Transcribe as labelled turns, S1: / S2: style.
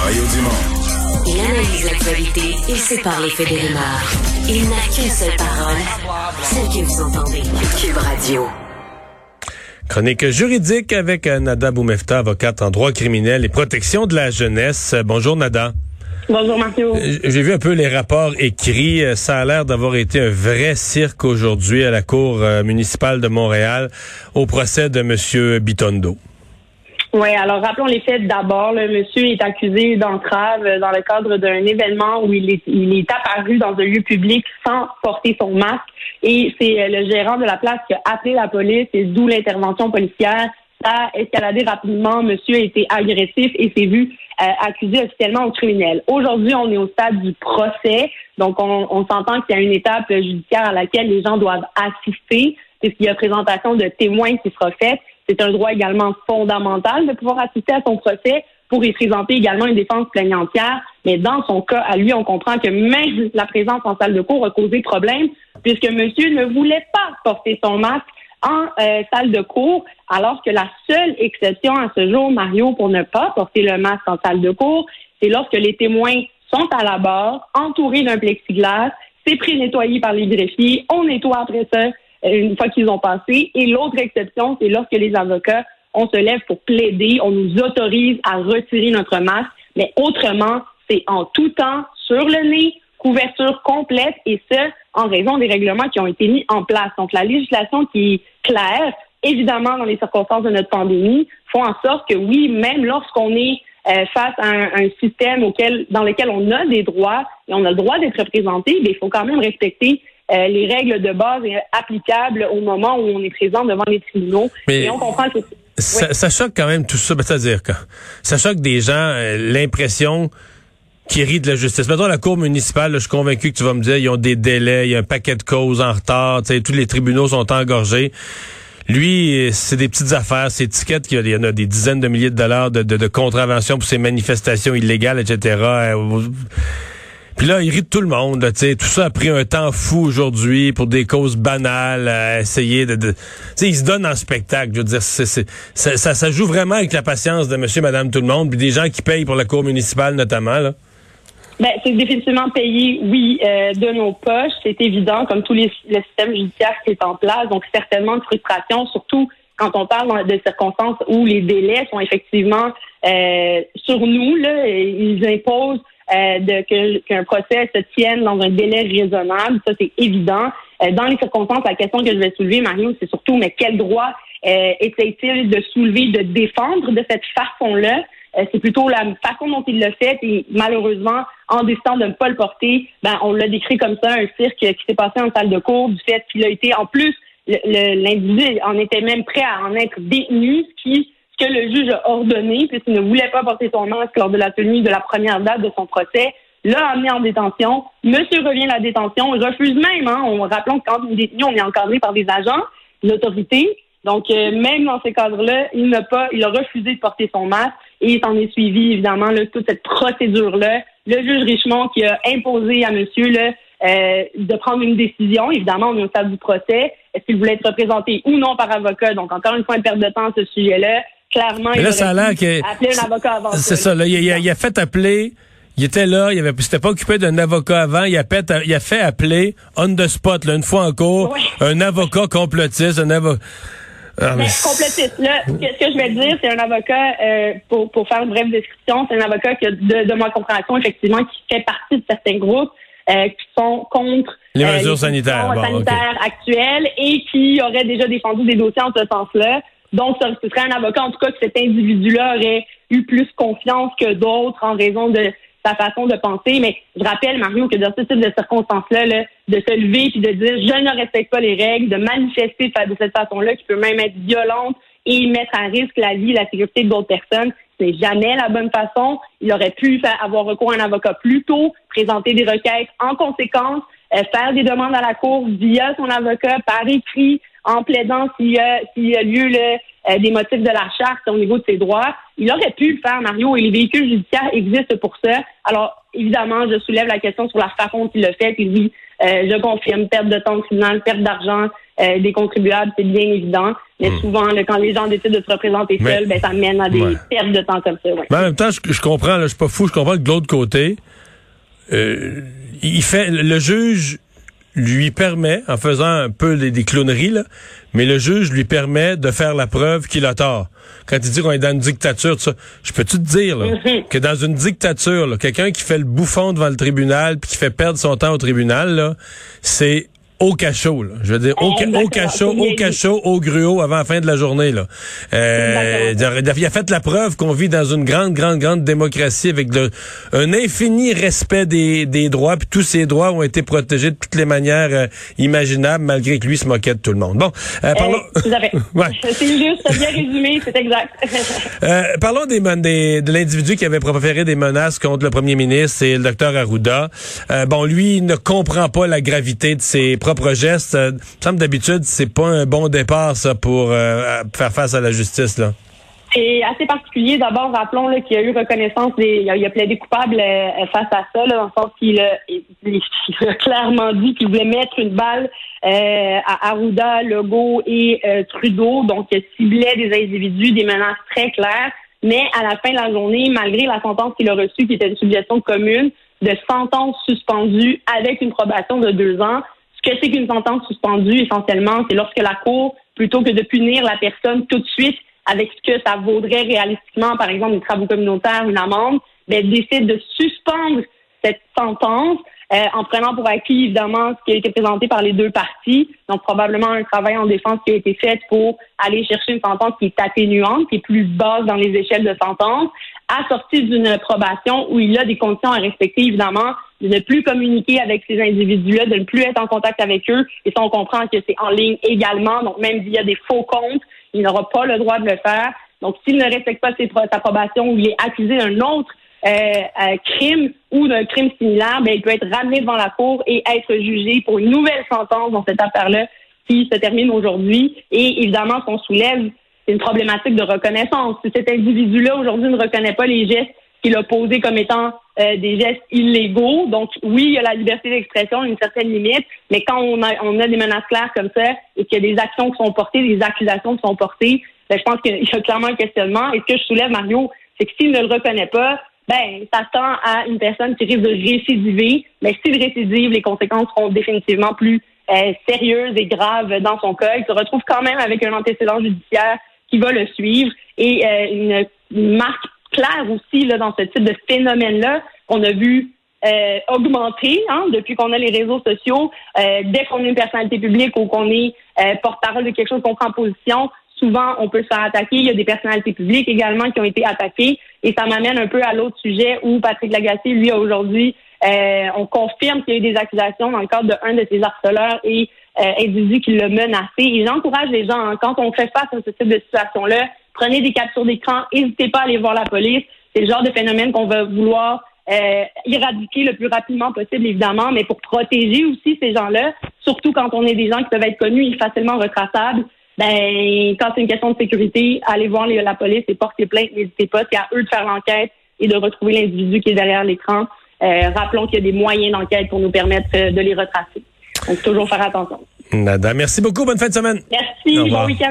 S1: Mario Dumont.
S2: Il analyse l'actualité et sépare les faits des rumeurs. Il n'a qu'une seule parole, celle que vous entendez. Cube Radio.
S3: Chronique juridique avec euh, Nada Boumefta, avocate en droit criminel et protection de la jeunesse. Bonjour Nada.
S4: Bonjour Mario.
S3: Euh, J'ai vu un peu les rapports écrits. Euh, Ça a l'air d'avoir été un vrai cirque aujourd'hui à la Cour municipale de Montréal au procès de M. Bitondo.
S4: Oui, alors rappelons les faits d'abord. Le monsieur est accusé d'entrave dans le cadre d'un événement où il est, il est apparu dans un lieu public sans porter son masque. Et c'est euh, le gérant de la place qui a appelé la police et d'où l'intervention policière. Ça a escaladé rapidement. Monsieur a été agressif et s'est vu euh, accusé officiellement au criminel. Aujourd'hui, on est au stade du procès. Donc, on, on s'entend qu'il y a une étape judiciaire à laquelle les gens doivent assister puisqu'il y a présentation de témoins qui sera faite. C'est un droit également fondamental de pouvoir assister à son procès pour y présenter également une défense plaignantière. Mais dans son cas, à lui, on comprend que même la présence en salle de cours a causé problème puisque monsieur ne voulait pas porter son masque en euh, salle de cours, alors que la seule exception à ce jour, Mario, pour ne pas porter le masque en salle de cours, c'est lorsque les témoins sont à la barre, entourés d'un plexiglas, c'est pré-nettoyé par les greffiers, on nettoie après ça une fois qu'ils ont passé. Et l'autre exception, c'est lorsque les avocats, on se lève pour plaider, on nous autorise à retirer notre masque, mais autrement, c'est en tout temps sur le nez, couverture complète, et ce, en raison des règlements qui ont été mis en place. Donc, la législation qui est claire, évidemment, dans les circonstances de notre pandémie, font en sorte que oui, même lorsqu'on est euh, face à un, un, système auquel, dans lequel on a des droits et on a le droit d'être représenté, il faut quand même respecter euh, les règles de base applicables au moment où on est présent devant les tribunaux.
S3: Mais
S4: et on comprend que
S3: ça,
S4: oui.
S3: ça, choque quand même tout ça. Ben, C'est-à-dire que ça choque des gens euh, l'impression qui rit de la justice. Mettons la cour municipale, là, je suis convaincu que tu vas me dire, ils ont des délais, il y a un paquet de causes en retard, tous les tribunaux sont engorgés. Lui, c'est des petites affaires, c'est étiquette, il y en a des dizaines de milliers de dollars de, de, de contraventions pour ces manifestations illégales, etc. Puis là, il rit tout le monde. Là, tout ça a pris un temps fou aujourd'hui pour des causes banales, à essayer de... de il se donne en spectacle. Je veux dire, ça, ça, joue vraiment avec la patience de monsieur, madame, tout le monde, puis des gens qui payent pour la cour municipale notamment. Là.
S4: Ben, c'est définitivement payé, oui, euh, de nos poches, c'est évident, comme tous les le système judiciaire qui est en place. Donc, certainement de frustration, surtout quand on parle de circonstances où les délais sont effectivement euh, sur nous. Là, ils imposent euh, qu'un procès se tienne dans un délai raisonnable. Ça, c'est évident. Euh, dans les circonstances, la question que je vais soulever, Mario, c'est surtout, mais quel droit euh, essaye-t-il de soulever, de défendre de cette façon-là? Euh, c'est plutôt la façon dont il l'a fait et malheureusement, en décidant de ne pas le porter, ben, on l'a décrit comme ça, un cirque qui s'est passé en salle de cours, du fait qu'il a été, en plus, l'individu en était même prêt à en être détenu, ce qui que le juge a ordonné, puisqu'il ne voulait pas porter son masque lors de la tenue de la première date de son procès, l'a amené en détention. Monsieur revient à la détention, il refuse même, hein, on rappelons que quand on est détenu, on est encadré par des agents, l'autorité. Donc, euh, même dans ces cadres-là, il n'a pas, il a refusé de porter son masque et il s'en est suivi, évidemment, là, toute cette procédure-là. Le juge Richemont qui a imposé à monsieur là, euh, de prendre une décision. Évidemment, on est au stade du procès. Est-ce qu'il voulait être représenté ou non par avocat? Donc, encore une fois, une perte de temps à ce sujet-là. Clairement,
S3: Mais là,
S4: il
S3: ça a l'air que...
S4: appelé un avocat avant
S3: C'est ça, là, il, il, a, il, a, fait appeler... Il était là, il avait, s'était pas occupé d'un avocat avant. Il a, fait, il a fait appeler on the spot, là, une fois en cours, un avocat complotiste, un avocat.
S4: Ah, mais... Complotiste. Là, ce que je vais dire, c'est un avocat, euh, pour, pour faire une brève description, c'est un avocat qui a, de, de ma compréhension, effectivement, qui fait partie de certains groupes euh, qui sont contre
S3: les mesures
S4: euh, les
S3: sanitaires, bon,
S4: sanitaires
S3: okay.
S4: actuelles et qui auraient déjà défendu des dossiers en ce sens-là. Donc, ce serait un avocat, en tout cas, que cet individu-là aurait eu plus confiance que d'autres en raison de sa façon de penser. Mais je rappelle, Mario, que dans ce type de circonstances-là, là, de se lever puis de dire je ne respecte pas les règles, de manifester de cette façon-là, qui peut même être violente et mettre à risque la vie et la sécurité d'autres personnes, c'est jamais la bonne façon. Il aurait pu avoir recours à un avocat plus tôt, présenter des requêtes en conséquence, euh, faire des demandes à la Cour via son avocat par écrit, en plaidant s'il y a, s'il y a lieu euh, des motifs de la charte au niveau de ses droits. Il aurait pu le faire, Mario, et les véhicules judiciaires existent pour ça. Alors, évidemment, je soulève la question sur la façon qu'il le fait. Et oui, je confirme, perte de temps de tribunal, perte d'argent des contribuables, c'est bien évident. Mais hmm. souvent, quand les gens décident de se représenter seuls, ben, ça mène à des pertes de temps comme ça.
S3: Mais en même temps, je, comprends, là, je suis pas fou, je comprends que de l'autre côté, il fait le juge lui permet, en faisant un peu des, clowneries, là, mais le juge lui permet de faire la preuve qu'il a tort. Quand il dit qu'on est dans une dictature, ça, je peux-tu te dire mhm. que dans une dictature, quelqu'un qui fait le bouffon devant le tribunal puis qui fait perdre son temps au tribunal, c'est au cachot. Là. Je veux dire, au, au cachot, au cachot, au gruau avant la fin de la journée. Là. Euh, il a fait la preuve qu'on vit dans une grande, grande, grande démocratie avec un infini respect des, des droits, puis tous ces droits ont été protégés de toutes les manières euh, imaginables, malgré que lui se moquait de tout le monde. Bon,
S4: euh, parlons... C'est juste, bien résumé, c'est exact.
S3: euh, parlons des, des de l'individu qui avait proféré des menaces contre le premier ministre, c'est le docteur Arruda. Euh, bon, lui, il ne comprend pas la gravité de ses propre geste. Euh, semble d'habitude, c'est pas un bon départ, ça, pour euh, faire face à la justice, là.
S4: C'est assez particulier. D'abord, rappelons qu'il y a eu reconnaissance des. Il a, plaidé coupable euh, face à ça, là, dans sens qu'il a, clairement dit qu'il voulait mettre une balle à Arruda, Legault et Trudeau. Donc, il ciblait des individus, des menaces très claires. Mais à la fin de la journée, malgré la sentence qu'il a reçue, qui était une suggestion commune, de sentence suspendue avec une probation de deux ans, c'est qu'une sentence suspendue, essentiellement, c'est lorsque la Cour, plutôt que de punir la personne tout de suite avec ce que ça vaudrait réalistiquement, par exemple, des travaux communautaires, une amende, ben, décide de suspendre cette sentence euh, en prenant pour acquis, évidemment, ce qui a été présenté par les deux parties. Donc, probablement un travail en défense qui a été fait pour aller chercher une sentence qui est atténuante, qui est plus basse dans les échelles de sentence, assortie d'une probation où il y a des conditions à respecter, évidemment, de ne plus communiquer avec ces individus-là, de ne plus être en contact avec eux. Et ça, on comprend que c'est en ligne également. Donc, même via des faux comptes, il n'aura pas le droit de le faire. Donc, s'il ne respecte pas ses, sa probation ou il est accusé d'un autre euh, euh, crime ou d'un crime similaire, ben, il peut être ramené devant la cour et être jugé pour une nouvelle sentence dans cette affaire-là qui se termine aujourd'hui. Et évidemment, qu'on soulève, c'est une problématique de reconnaissance. Si cet individu-là aujourd'hui ne reconnaît pas les gestes qu'il a posés comme étant euh, des gestes illégaux. Donc, oui, il y a la liberté d'expression, une certaine limite, mais quand on a, on a des menaces claires comme ça et qu'il y a des actions qui sont portées, des accusations qui sont portées, ben, je pense qu'il y a clairement un questionnement. Et ce que je soulève, Mario, c'est que s'il ne le reconnaît pas, ben, ça tend à une personne qui risque de récidiver. Mais s'il récidive, les conséquences seront définitivement plus euh, sérieuses et graves dans son cas. Il se retrouve quand même avec un antécédent judiciaire qui va le suivre et euh, une, marque claire aussi là, dans ce type de phénomène-là qu'on a vu euh, augmenter hein, depuis qu'on a les réseaux sociaux. dès qu'on est une personnalité publique ou qu'on est porte-parole de quelque chose qu'on prend position, souvent on peut se faire attaquer. Il y a des personnalités publiques également qui ont été attaquées. Et ça m'amène un peu à l'autre sujet où Patrick Lagacé, lui, aujourd'hui, euh, on confirme qu'il y a eu des accusations dans le cadre d'un de, ses harceleurs et euh, individu qui l'a menacé. Et j'encourage les gens, hein, quand on fait face à ce type de situation-là, prenez des captures d'écran, n'hésitez pas à aller voir la police. C'est le genre de phénomène qu'on va vouloir euh, éradiquer le plus rapidement possible, évidemment, mais pour protéger aussi ces gens-là, surtout quand on est des gens qui peuvent être connus et facilement retraçables ben quand c'est une question de sécurité, allez voir la police et porter plainte, n'hésitez pas, c'est à eux de faire l'enquête et de retrouver l'individu qui est derrière l'écran. Euh, rappelons qu'il y a des moyens d'enquête pour nous permettre euh, de les retracer. Donc toujours faire attention.
S3: Nada, merci beaucoup, bonne fin de semaine.
S4: Merci, bon week-end.